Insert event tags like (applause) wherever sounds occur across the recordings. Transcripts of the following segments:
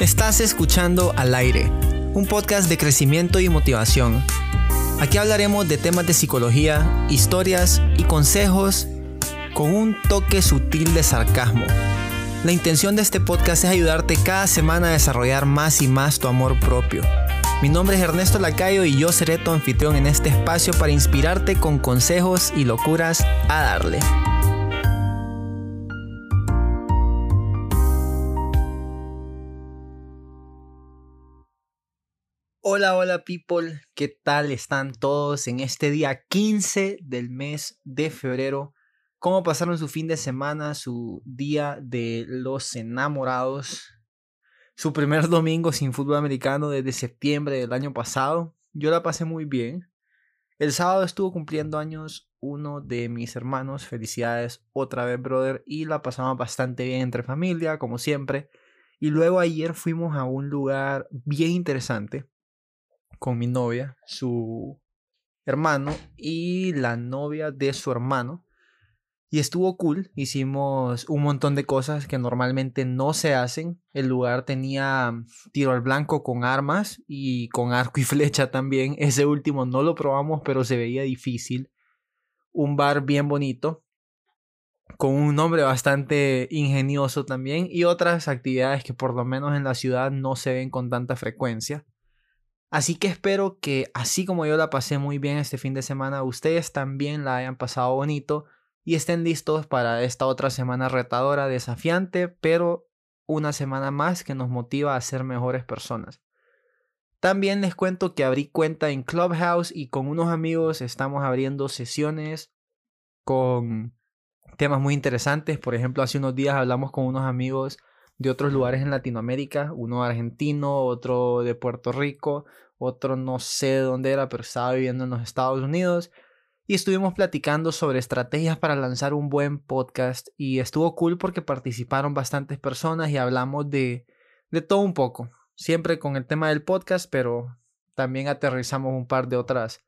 Estás escuchando Al aire, un podcast de crecimiento y motivación. Aquí hablaremos de temas de psicología, historias y consejos con un toque sutil de sarcasmo. La intención de este podcast es ayudarte cada semana a desarrollar más y más tu amor propio. Mi nombre es Ernesto Lacayo y yo seré tu anfitrión en este espacio para inspirarte con consejos y locuras a darle. Hola, hola people, ¿qué tal están todos en este día 15 del mes de febrero? ¿Cómo pasaron su fin de semana, su día de los enamorados? Su primer (laughs) domingo sin fútbol americano desde septiembre del año pasado. Yo la pasé muy bien. El sábado estuvo cumpliendo años uno de mis hermanos. Felicidades otra vez, brother. Y la pasamos bastante bien entre familia, como siempre. Y luego ayer fuimos a un lugar bien interesante con mi novia, su hermano y la novia de su hermano. Y estuvo cool, hicimos un montón de cosas que normalmente no se hacen. El lugar tenía tiro al blanco con armas y con arco y (laughs) flecha también. Ese último no lo probamos, pero se veía difícil. Un bar bien bonito, con un nombre bastante ingenioso también y otras actividades que por lo menos en la ciudad no se ven con tanta frecuencia. Así que espero que así como yo la pasé muy bien este fin de semana, ustedes también la hayan pasado bonito y estén listos para esta otra semana retadora, desafiante, pero una semana más que nos motiva a ser mejores personas. También les cuento que abrí cuenta en Clubhouse y con unos amigos estamos abriendo sesiones con temas muy interesantes. Por ejemplo, hace unos días hablamos con unos amigos de otros lugares en Latinoamérica, uno argentino, otro de Puerto Rico, otro no sé de dónde era, pero estaba viviendo en los Estados Unidos. Y estuvimos platicando sobre estrategias para lanzar un buen podcast y estuvo cool porque participaron bastantes personas y hablamos de, de todo un poco, siempre con el tema del podcast, pero también aterrizamos un par de otras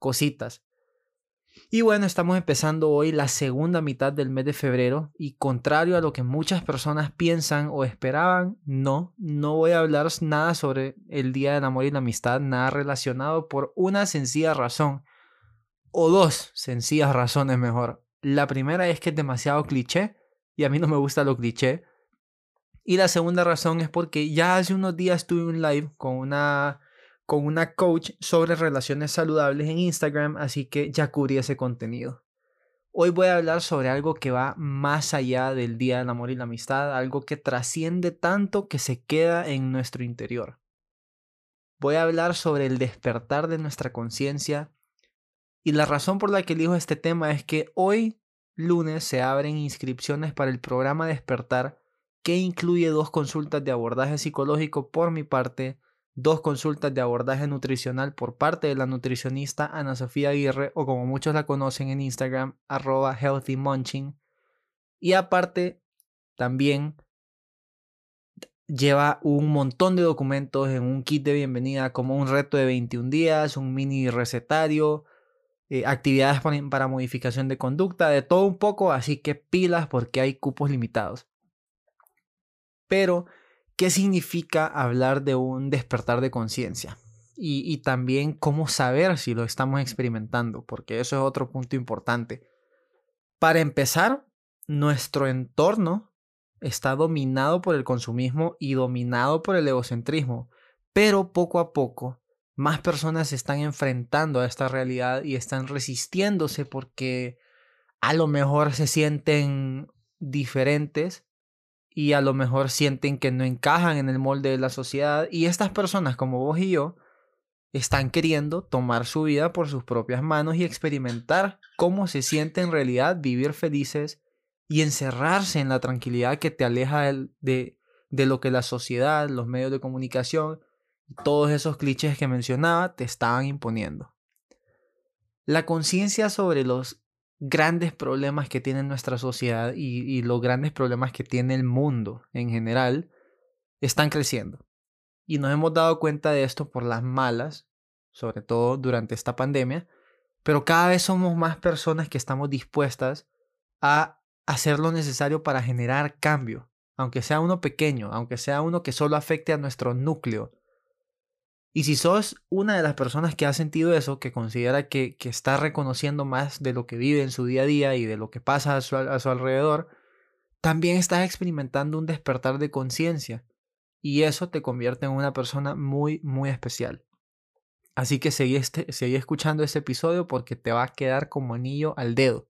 cositas. Y bueno, estamos empezando hoy la segunda mitad del mes de febrero y contrario a lo que muchas personas piensan o esperaban, no, no voy a hablar nada sobre el Día del Amor y la Amistad, nada relacionado por una sencilla razón, o dos sencillas razones mejor. La primera es que es demasiado cliché y a mí no me gusta lo cliché. Y la segunda razón es porque ya hace unos días tuve un live con una con una coach sobre relaciones saludables en Instagram, así que ya cubrí ese contenido. Hoy voy a hablar sobre algo que va más allá del Día del Amor y la Amistad, algo que trasciende tanto que se queda en nuestro interior. Voy a hablar sobre el despertar de nuestra conciencia y la razón por la que elijo este tema es que hoy, lunes, se abren inscripciones para el programa Despertar que incluye dos consultas de abordaje psicológico por mi parte dos consultas de abordaje nutricional por parte de la nutricionista Ana Sofía Aguirre o como muchos la conocen en Instagram arroba healthymunching y aparte también lleva un montón de documentos en un kit de bienvenida como un reto de 21 días, un mini recetario, eh, actividades para modificación de conducta, de todo un poco, así que pilas porque hay cupos limitados. Pero qué significa hablar de un despertar de conciencia y, también cómo saber si lo estamos experimentando, porque eso es otro punto importante. Para empezar, nuestro entorno está dominado por el consumismo y dominado por el egocentrismo, pero poco a poco más personas se están enfrentando a esta realidad y están resistiéndose porque a lo mejor se sienten diferentes y a lo mejor sienten que no encajan en el molde de la sociedad y estas personas como vos y yo están queriendo tomar su vida por sus propias manos y experimentar cómo se siente en realidad vivir felices y encerrarse en la tranquilidad que te aleja de, de lo que la sociedad, los medios de comunicación todos esos clichés que mencionaba te estaban imponiendo. La conciencia sobre los grandes problemas que tiene nuestra sociedad y, los grandes problemas que tiene el mundo en general están creciendo. Y nos hemos dado cuenta de esto por las malas, sobre todo durante esta pandemia, pero cada vez somos más personas que estamos dispuestas a hacer lo necesario para generar cambio, aunque sea uno pequeño, aunque sea uno que solo afecte a nuestro núcleo. Y si sos una de las personas que ha sentido eso, que considera que, está reconociendo más de lo que vive en su día a día y de lo que pasa a su, a su alrededor, también estás experimentando un despertar de conciencia. Y eso te convierte en una persona muy, muy especial. Así que seguí, este, seguí escuchando este episodio porque te va a quedar como anillo al dedo.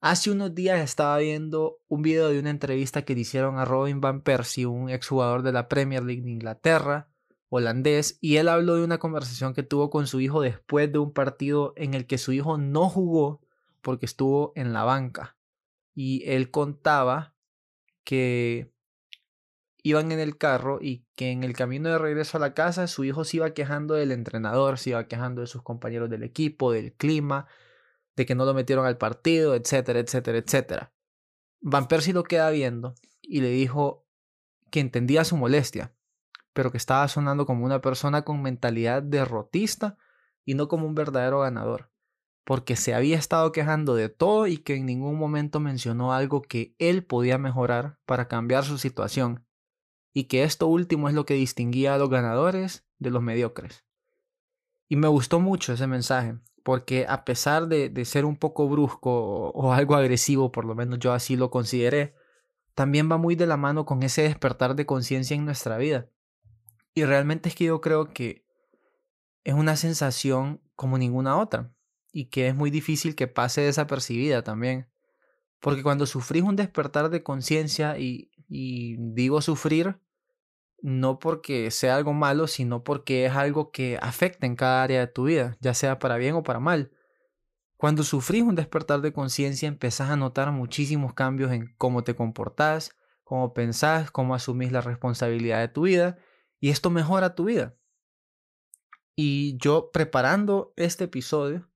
Hace unos días estaba viendo un video de una entrevista que le hicieron a Robin Van Persie, un exjugador de la Premier League de Inglaterra, holandés, y él habló de una conversación que tuvo con su hijo después de un partido en el que su hijo no jugó porque estuvo en la banca. Y él contaba que iban en el carro y que en el camino de regreso a la casa su hijo se iba quejando del entrenador, se iba quejando de sus compañeros del equipo, del clima, de que no lo metieron al partido, etcétera, etcétera, etcétera. Van Persie lo queda viendo y le dijo que entendía su molestia, pero que estaba sonando como una persona con mentalidad derrotista y no como un verdadero ganador, porque se había estado quejando de todo y que en ningún momento mencionó algo que él podía mejorar para cambiar su situación y que esto último es lo que distinguía a los ganadores de los mediocres. Y me gustó mucho ese mensaje, porque a pesar de, ser un poco brusco o, o, algo agresivo, por lo menos yo así lo consideré, también va muy de la mano con ese despertar de conciencia en nuestra vida. Y realmente es que yo creo que es una sensación como ninguna otra, y que es muy difícil que pase desapercibida también. Porque cuando sufrís un despertar de conciencia, y, digo sufrir no porque sea algo malo, sino porque es algo que afecta en cada área de tu vida, ya sea para bien o para mal. Cuando sufrís un despertar de conciencia, empezás a notar muchísimos cambios en cómo te comportás, cómo pensás, cómo asumís la responsabilidad de tu vida, y esto mejora tu vida. Y yo preparando este episodio,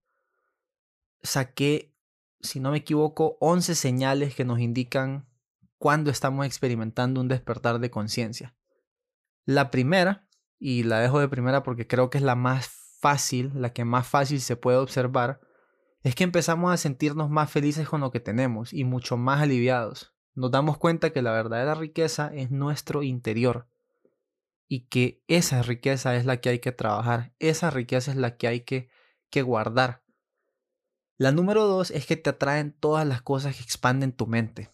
saqué, si no me equivoco, 11 señales que nos indican cuando estamos experimentando un despertar de conciencia. La primera, y la dejo de primera porque creo que es la más fácil, la que más fácil se puede observar, es que empezamos a sentirnos más felices con lo que tenemos y mucho más aliviados. Nos damos cuenta que la verdadera riqueza es nuestro interior y que esa riqueza es la que hay que trabajar, esa riqueza es la que hay que, que guardar. La número dos es que te atraen todas las cosas que expanden tu mente.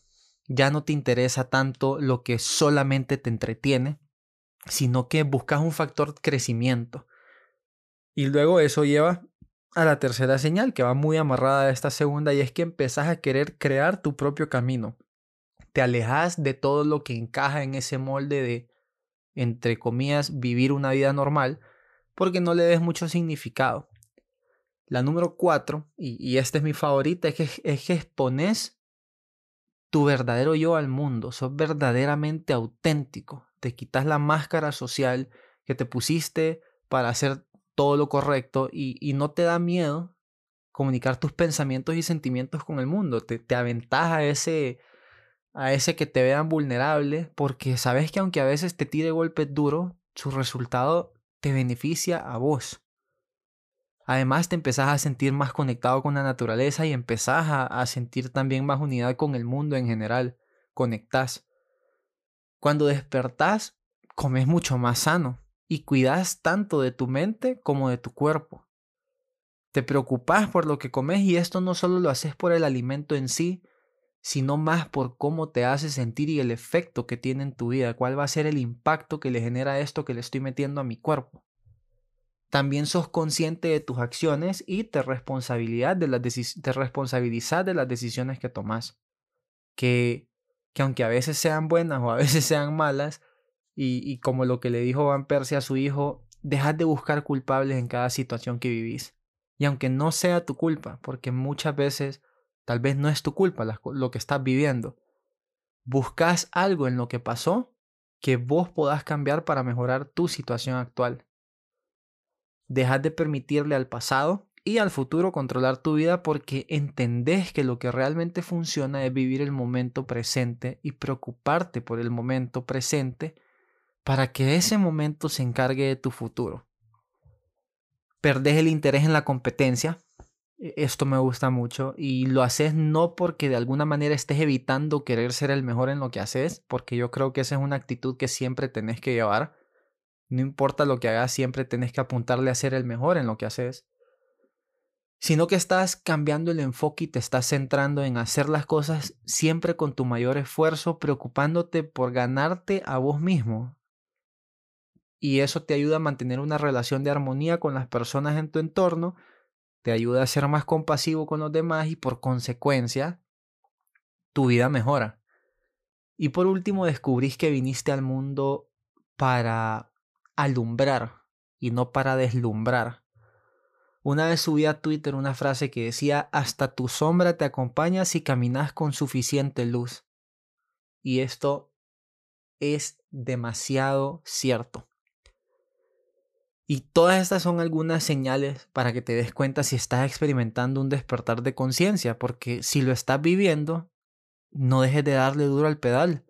Ya no te interesa tanto lo que solamente te entretiene, sino que buscas un factor crecimiento. Y luego eso lleva a la tercera señal, que va muy amarrada a esta segunda, y es que empezás a querer crear tu propio camino. Te alejas de todo lo que encaja en ese molde de, entre comillas, vivir una vida normal, porque no le des mucho significado. La número cuatro, y, y esta es mi favorita, es que, es que expones tu verdadero yo al mundo, sos verdaderamente auténtico te quitas la máscara social que te pusiste para hacer todo lo correcto y, no te da miedo comunicar tus pensamientos y sentimientos con el mundo. Te, te aventaja ese, a ese que te vean vulnerable porque sabes que aunque a veces te tire golpes duros, su resultado te beneficia a vos. Además te empezás a sentir más conectado con la naturaleza y empezás a, a sentir también más unidad con el mundo en general. Conectás. Cuando despertás, comes mucho más sano y cuidas tanto de tu mente como de tu cuerpo. Te preocupas por lo que comes y esto no solo lo haces por el alimento en sí, sino más por cómo te hace sentir y el efecto que tiene en tu vida, cuál va a ser el impacto que le genera esto que le estoy metiendo a mi cuerpo. También sos consciente de tus acciones y te, responsabilidad de las te responsabilizas de las decisiones que tomas. Que que aunque a veces sean buenas o a veces (laughs) sean malas, y, como lo que le dijo Van Persie a su hijo, dejad de buscar culpables en cada situación que vivís. Y aunque no sea tu culpa, porque muchas veces tal vez no es tu culpa lo que estás viviendo, buscas algo en lo que pasó que vos podás cambiar para mejorar tu situación actual. Dejad de permitirle al pasado y al futuro controlar tu vida porque entendés que lo que realmente funciona es vivir el momento presente y preocuparte por el momento presente para que ese momento se encargue de tu futuro. Perdés el interés en la competencia esto me gusta mucho y lo haces no porque de alguna manera estés evitando querer ser el mejor en lo que haces, porque yo creo que esa es una actitud que siempre tenés que llevar. No importa lo que hagas, siempre tenés que apuntarle a ser el mejor en lo que haces. Sino que estás cambiando el enfoque y te estás centrando en hacer las cosas siempre con tu mayor esfuerzo, preocupándote por ganarte a vos mismo. Y eso te ayuda a mantener una relación de armonía con las personas en tu entorno te ayuda a ser más compasivo con los demás y por consecuencia tu vida mejora. Y por último descubrís que viniste al mundo para alumbrar y no para deslumbrar. Una vez subí a Twitter una frase que decía, hasta tu sombra te acompaña si caminas con suficiente luz. Y esto es demasiado cierto. Y todas estas son algunas señales para que te des cuenta si estás experimentando un despertar de conciencia, porque si lo estás viviendo, no dejes de darle duro al pedal,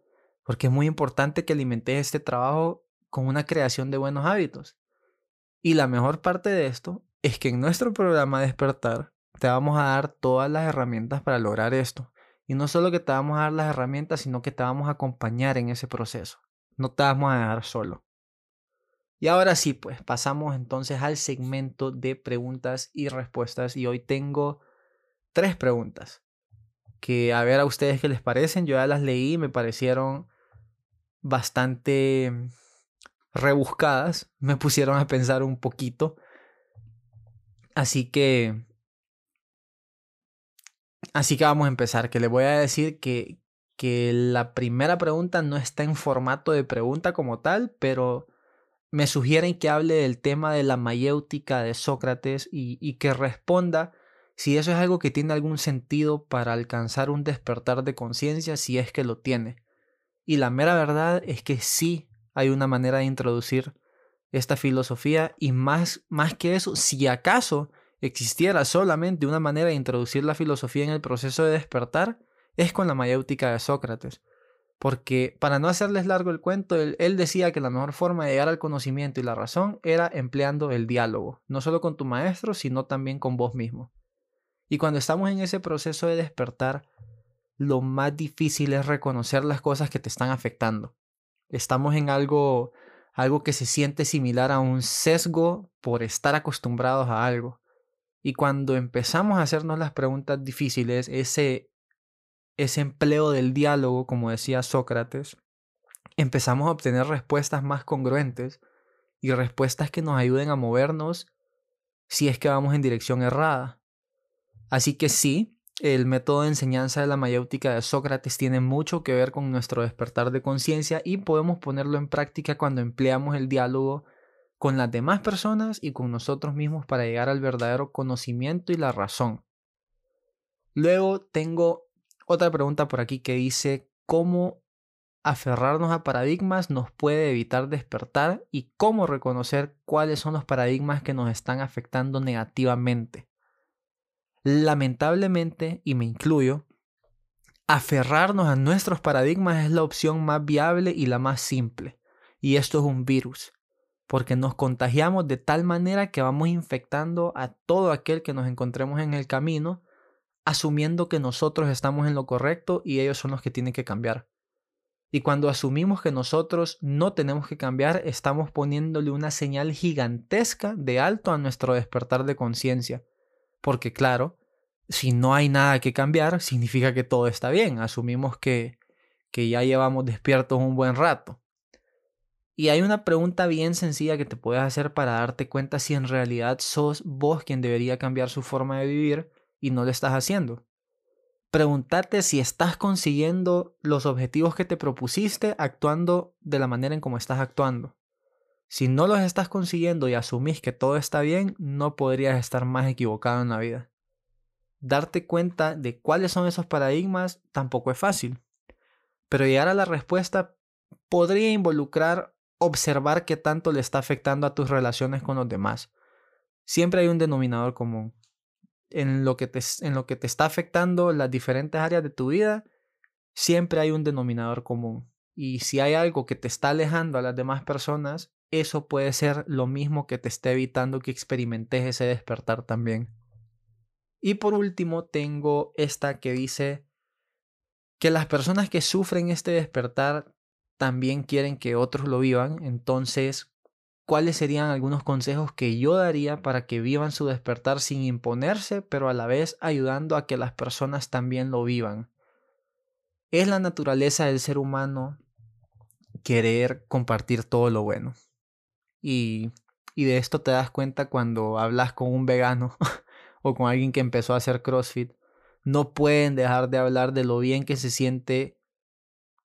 porque es muy importante que alimentes este trabajo con una creación de buenos hábitos. Y la mejor parte de esto es que en nuestro programa Despertar te vamos a dar todas las herramientas para lograr esto. Y no solo que te vamos a dar las herramientas, sino que te vamos a acompañar en ese proceso. No te vamos a dejar solo. Y ahora sí, pues pasamos entonces al segmento de preguntas y respuestas. Y hoy tengo tres preguntas que a ver a ustedes qué les parecen. Yo ya las leí y me parecieron bastante rebuscadas. Me pusieron a pensar un poquito. Así que... Así que vamos a empezar. Que les voy a decir que, que la primera pregunta no está en formato de pregunta como tal, pero me sugieren que hable del tema de la mayéutica de Sócrates y, que responda si eso es algo que tiene algún sentido para alcanzar un despertar de conciencia, si es que lo tiene. Y la mera verdad es que sí hay una manera de introducir esta filosofía y más, más que eso, si acaso existiera solamente una manera de introducir la filosofía en el proceso de despertar, es con la mayéutica de Sócrates. Porque para no hacerles largo el cuento, él, decía que la mejor forma de llegar al conocimiento y la razón era empleando el diálogo, no solo con tu maestro, sino también con vos mismo. Y cuando estamos en ese proceso de despertar, lo más difícil es reconocer las cosas que te están afectando. Estamos en algo, algo que se siente similar a un sesgo por estar acostumbrados a algo. Y cuando empezamos a hacernos las preguntas difíciles, ese ese empleo del diálogo, como decía Sócrates, empezamos a obtener respuestas más congruentes y respuestas que nos ayuden a movernos si es que vamos en dirección errada. Así que sí, el método de enseñanza de la mayéutica de Sócrates tiene mucho que ver con nuestro despertar de conciencia y podemos ponerlo en práctica cuando empleamos el diálogo con las demás personas y con nosotros mismos para llegar al verdadero conocimiento y la razón. Luego tengo otra pregunta por aquí que dice, ¿cómo aferrarnos a paradigmas nos puede evitar despertar y cómo reconocer cuáles son los paradigmas que nos están afectando negativamente? Lamentablemente, y me incluyo, aferrarnos a nuestros paradigmas es la opción más viable y la más simple. Y esto es un virus, porque nos contagiamos de tal manera que vamos infectando a todo aquel que nos encontremos en el camino asumiendo que nosotros estamos en lo correcto y ellos son los que tienen que cambiar. Y cuando asumimos que nosotros no tenemos que cambiar, estamos poniéndole una señal gigantesca de alto a nuestro despertar de conciencia. Porque claro, si no hay nada que cambiar, significa que todo está bien. Asumimos que, que ya llevamos despiertos un buen rato. Y hay una pregunta bien sencilla que te puedes hacer para darte cuenta si en realidad sos vos quien debería cambiar su forma de vivir y no lo estás haciendo. Pregúntate si estás consiguiendo los objetivos que te propusiste actuando de la manera en como estás actuando. Si no los estás consiguiendo y asumís que todo está bien, no podrías estar más equivocado en la vida. Darte cuenta de cuáles son esos paradigmas tampoco es fácil, pero llegar a la respuesta podría involucrar observar qué tanto le está afectando a tus relaciones con los demás. Siempre hay un denominador común en lo que te, en lo que te está afectando las diferentes áreas de tu vida, siempre hay un denominador común. Y si hay algo que te está alejando a las demás personas, eso puede ser lo mismo que te esté evitando que experimentes ese despertar también. Y por último tengo esta que dice que las personas que sufren este despertar también quieren que otros lo vivan. Entonces, ¿cuáles serían algunos consejos que yo daría para que vivan su despertar sin imponerse, pero a la vez ayudando a que las personas también lo vivan? Es la naturaleza del ser humano querer compartir todo lo bueno. Y, y de esto te das cuenta cuando hablas con un vegano (laughs) o con alguien que empezó a hacer CrossFit. No pueden dejar de hablar de lo bien que se siente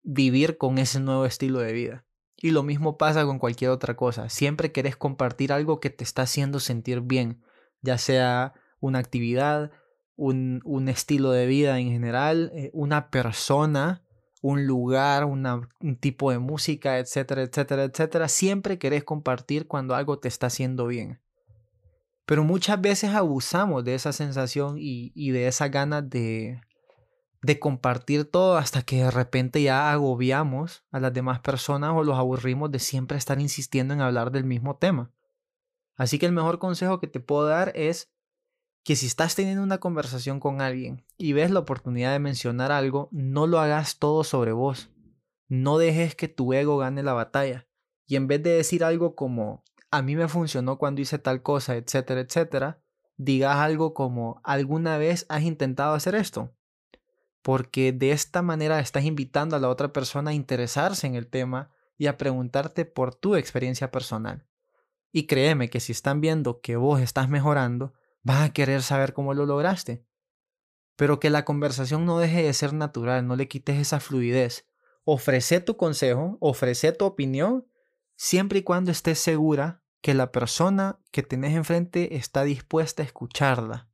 vivir con ese nuevo estilo de vida. Y lo mismo pasa con cualquier otra cosa. Siempre querés compartir algo que te está haciendo sentir bien, ya sea una actividad, un, un estilo de vida en general, eh, una persona, un lugar, un tipo de música, etcétera, etcétera, etcétera. Siempre querés compartir cuando algo te está haciendo bien. Pero muchas veces abusamos de esa sensación y, y de esa ganas de, de compartir todo hasta que de repente ya agobiamos a las demás personas o los aburrimos de siempre estar insistiendo en hablar del mismo tema. Así que el mejor consejo que te puedo dar es que si estás teniendo una conversación con alguien y ves la oportunidad de mencionar algo, no lo hagas todo sobre vos. No dejes que tu ego gane la batalla. Y en vez de decir algo como, a mí me funcionó cuando hice tal cosa, etcétera, etcétera, digas algo como, ¿alguna vez has intentado hacer esto? Porque de esta manera estás invitando a la otra persona a interesarse en el tema y a preguntarte por tu experiencia personal. Y créeme que si están viendo que vos estás mejorando, van a querer saber cómo lo lograste. Pero que la conversación no deje de ser natural, no le quites esa fluidez. Ofrece tu consejo, ofrece tu opinión, siempre y cuando estés segura que la persona que tenés enfrente está dispuesta a escucharla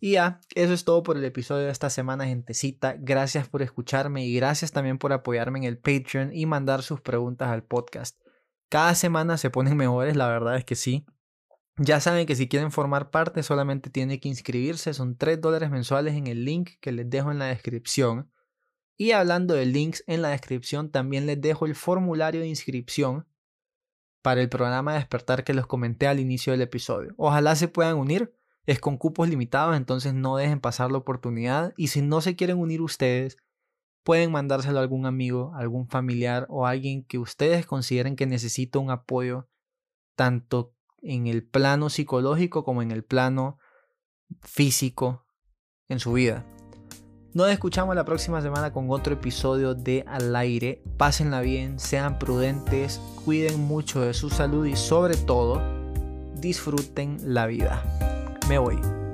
y ya, eso es todo por el episodio de esta semana, gentecita. Gracias por escucharme y gracias también por apoyarme en el Patreon y mandar sus preguntas al podcast. Cada semana se ponen (laughs) mejores, la verdad es que sí. Ya saben que si quieren formar parte solamente tienen que inscribirse, son 3 dólares mensuales en el link que les dejo en la descripción. Y hablando de links en la descripción, también les dejo el formulario de inscripción para el programa de despertar que les comenté al inicio del episodio. Ojalá se puedan unir. Es con cupos limitados, entonces no dejen pasar la oportunidad. Y si no se quieren unir ustedes, pueden mandárselo a algún amigo, algún familiar o alguien que ustedes consideren que necesita un apoyo, tanto en el plano psicológico como en el plano físico en su vida. Nos escuchamos la próxima semana con otro episodio de Al aire. Pásenla bien, sean prudentes, cuiden mucho de su salud y sobre todo, disfruten la vida me voy.